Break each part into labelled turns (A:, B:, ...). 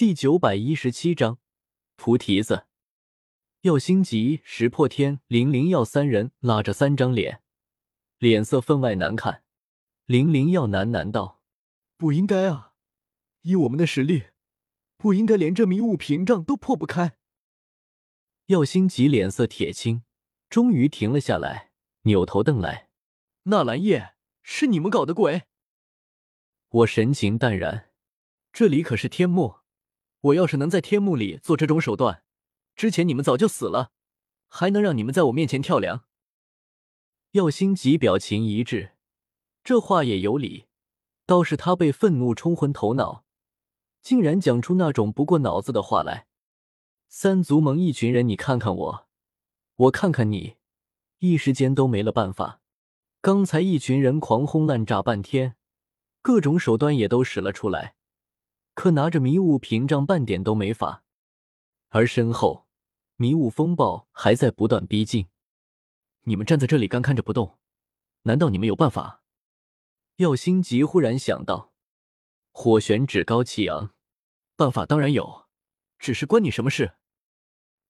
A: 第九百一十七章菩提子。耀星吉、石破天、零零耀三人拉着三张脸，脸色分外难看。零零耀喃喃道：“
B: 不应该啊，以我们的实力，不应该连这迷雾屏障都破不开。”
A: 耀星吉脸色铁青，终于停了下来，扭头瞪来：“
B: 纳兰叶，是你们搞的鬼？”
A: 我神情淡然：“
B: 这里可是天幕。”我要是能在天幕里做这种手段，之前你们早就死了，还能让你们在我面前跳梁？
A: 耀星吉表情一滞，这话也有理，倒是他被愤怒冲昏头脑，竟然讲出那种不过脑子的话来。三足盟一群人，你看看我，我看看你，一时间都没了办法。刚才一群人狂轰滥炸半天，各种手段也都使了出来。可拿着迷雾屏障半点都没法，而身后迷雾风暴还在不断逼近。
B: 你们站在这里干看着不动，难道你们有办法？
A: 耀星吉忽然想到，火玄趾高气扬，
B: 办法当然有，只是关你什么事？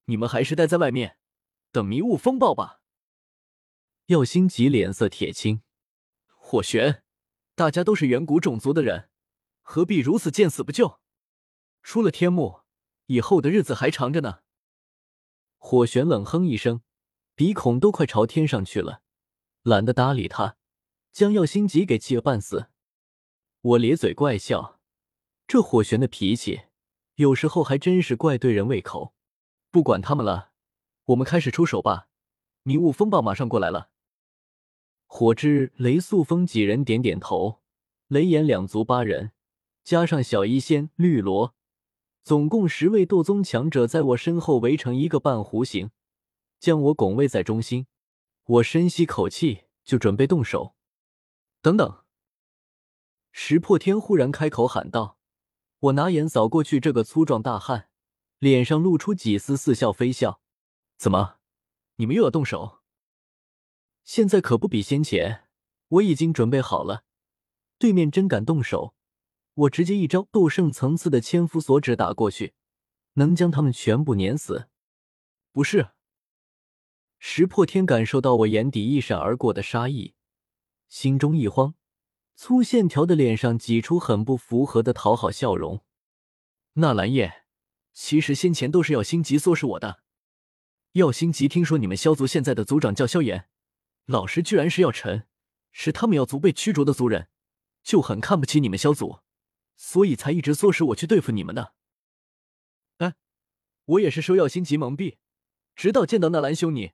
B: 你们还是待在外面，等迷雾风暴吧。
A: 耀星吉脸色铁青，
B: 火玄，大家都是远古种族的人。何必如此见死不救？出了天幕，以后的日子还长着呢。
A: 火玄冷哼一声，鼻孔都快朝天上去了，懒得搭理他，将耀星吉给气个半死。我咧嘴怪笑，这火玄的脾气，有时候还真是怪对人胃口。
B: 不管他们了，我们开始出手吧。迷雾风暴马上过来了。
A: 火之雷速风几人点点头，雷炎两族八人。加上小医仙、绿萝，总共十位斗宗强者在我身后围成一个半弧形，将我拱卫在中心。我深吸口气，就准备动手。
B: 等等！
A: 石破天忽然开口喊道：“我拿眼扫过去，这个粗壮大汉脸上露出几丝似笑非笑。
B: 怎么，你们又要动手？
A: 现在可不比先前，我已经准备好了。对面真敢动手！”我直接一招斗圣层次的千夫所指打过去，能将他们全部碾死。
B: 不是，
A: 石破天感受到我眼底一闪而过的杀意，心中一慌，粗线条的脸上挤出很不符合的讨好笑容。
B: 纳兰叶，其实先前都是耀星吉唆使我的。耀星吉听说你们萧族现在的族长叫萧炎，老师居然是药尘，是他们耀族被驱逐的族人，就很看不起你们萧族。所以才一直唆使我去对付你们的。哎，我也是受药心急蒙蔽，直到见到纳兰兄你，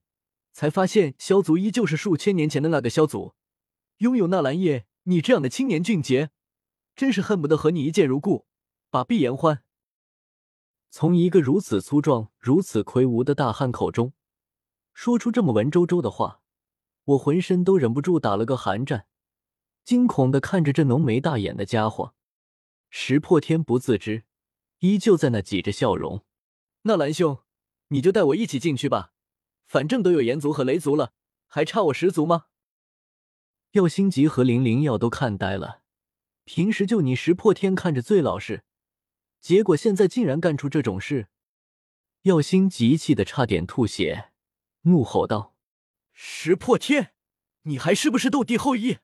B: 才发现萧族依旧是数千年前的那个萧族。拥有纳兰叶你这样的青年俊杰，真是恨不得和你一见如故，把臂言欢。
A: 从一个如此粗壮、如此魁梧的大汉口中说出这么文绉绉的话，我浑身都忍不住打了个寒战，惊恐的看着这浓眉大眼的家伙。石破天不自知，依旧在那挤着笑容。
B: 纳兰兄，你就带我一起进去吧，反正都有炎族和雷族了，还差我十族吗？
A: 耀星吉和林灵耀都看呆了。平时就你石破天看着最老实，结果现在竟然干出这种事。耀星吉气得差点吐血，怒吼道：“
B: 石破天，你还是不是斗帝后裔？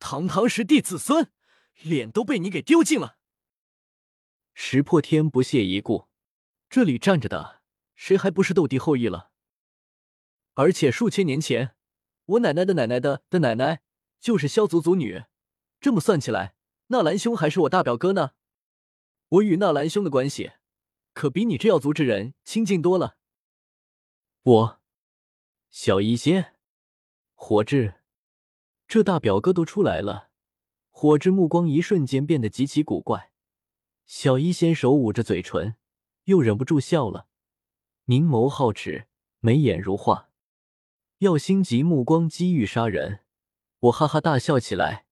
B: 堂堂十帝子孙！”脸都被你给丢尽了！
A: 石破天不屑一顾，
B: 这里站着的谁还不是斗帝后裔了？而且数千年前，我奶奶的奶奶的的奶奶就是萧族族女，这么算起来，纳兰兄还是我大表哥呢。我与纳兰兄的关系，可比你这药族之人亲近多了。
A: 我，小医仙，火智，这大表哥都出来了。火之目光一瞬间变得极其古怪，小医仙手捂着嘴唇，又忍不住笑了，凝眸皓齿，眉眼如画。耀星级目光机遇杀人，我哈哈大笑起来，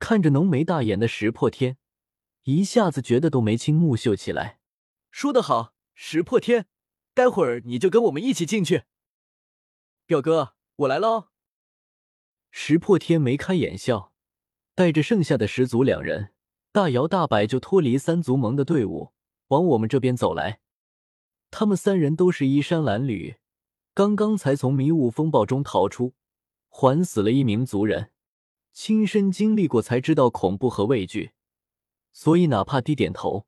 A: 看着浓眉大眼的石破天，一下子觉得都眉清目秀起来。
B: 说得好，石破天，待会儿你就跟我们一起进去。表哥，我来了。
A: 石破天眉开眼笑。带着剩下的十族两人大摇大摆就脱离三足盟的队伍，往我们这边走来。他们三人都是衣衫褴褛，刚刚才从迷雾风暴中逃出，还死了一名族人，亲身经历过才知道恐怖和畏惧，所以哪怕低点头，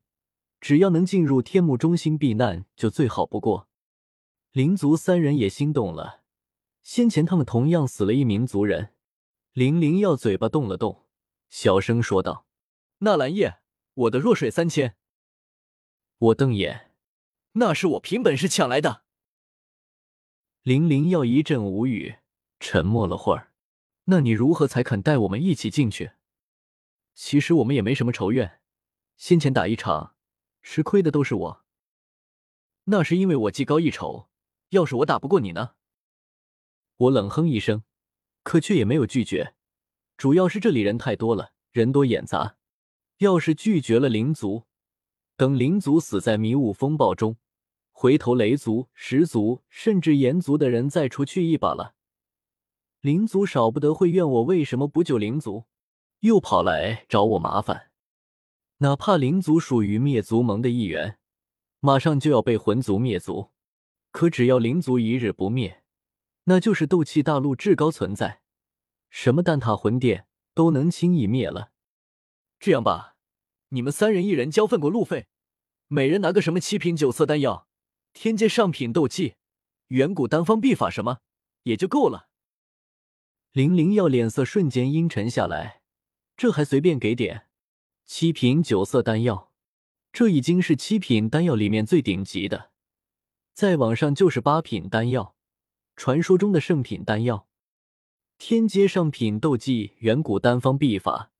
A: 只要能进入天幕中心避难，就最好不过。灵族三人也心动了，先前他们同样死了一名族人。林灵要嘴巴动了动，小声说道：“
B: 纳兰叶，我的弱水三千。”
A: 我瞪眼。
B: 那是我凭本事抢来的。
A: 林灵要一阵无语，沉默了会儿。那你如何才肯带我们一起进去？其实我们也没什么仇怨，先前打一场，吃亏的都是我。
B: 那是因为我技高一筹，要是我打不过你呢？
A: 我冷哼一声，可却也没有拒绝。主要是这里人太多了，人多眼杂。要是拒绝了灵族，等灵族死在迷雾风暴中。回头雷族、石族甚至炎族的人再出去一把了，灵族少不得会怨我为什么不救灵族，又跑来找我麻烦。哪怕灵族属于灭族盟的一员，马上就要被魂族灭族，可只要灵族一日不灭，那就是斗气大陆至高存在，什么蛋挞魂殿都能轻易灭了。
B: 这样吧，你们三人一人交份过路费，每人拿个什么七品九色丹药。天阶上品斗技、远古丹方秘法什么也就够了。
A: 林灵耀脸色瞬间阴沉下来，这还随便给点？七品九色丹药，这已经是七品丹药里面最顶级的，再往上就是八品丹药，传说中的圣品丹药。天阶上品斗技、远古丹方秘法，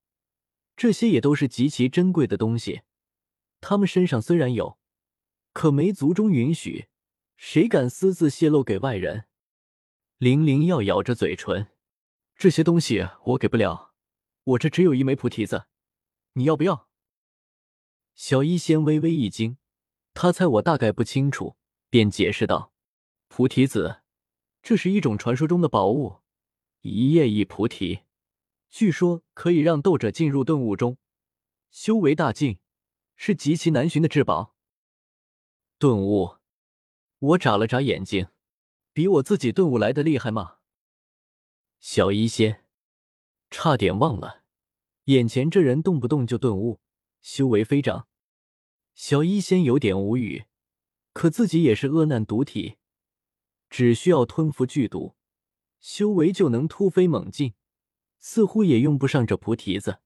A: 这些也都是极其珍贵的东西。他们身上虽然有。可没族中允许，谁敢私自泄露给外人？林灵耀咬着嘴唇，
B: 这些东西我给不了，我这只有一枚菩提子，你要不要？
A: 小医仙微微一惊，他猜我大概不清楚，便解释道：“菩提子，这是一种传说中的宝物，一叶一菩提，据说可以让斗者进入顿悟中，修为大进，是极其难寻的至宝。”顿悟，我眨了眨眼睛，比我自己顿悟来的厉害吗？小医仙，差点忘了，眼前这人动不动就顿悟，修为飞涨。小医仙有点无语，可自己也是恶难毒体，只需要吞服剧毒，修为就能突飞猛进，似乎也用不上这菩提子。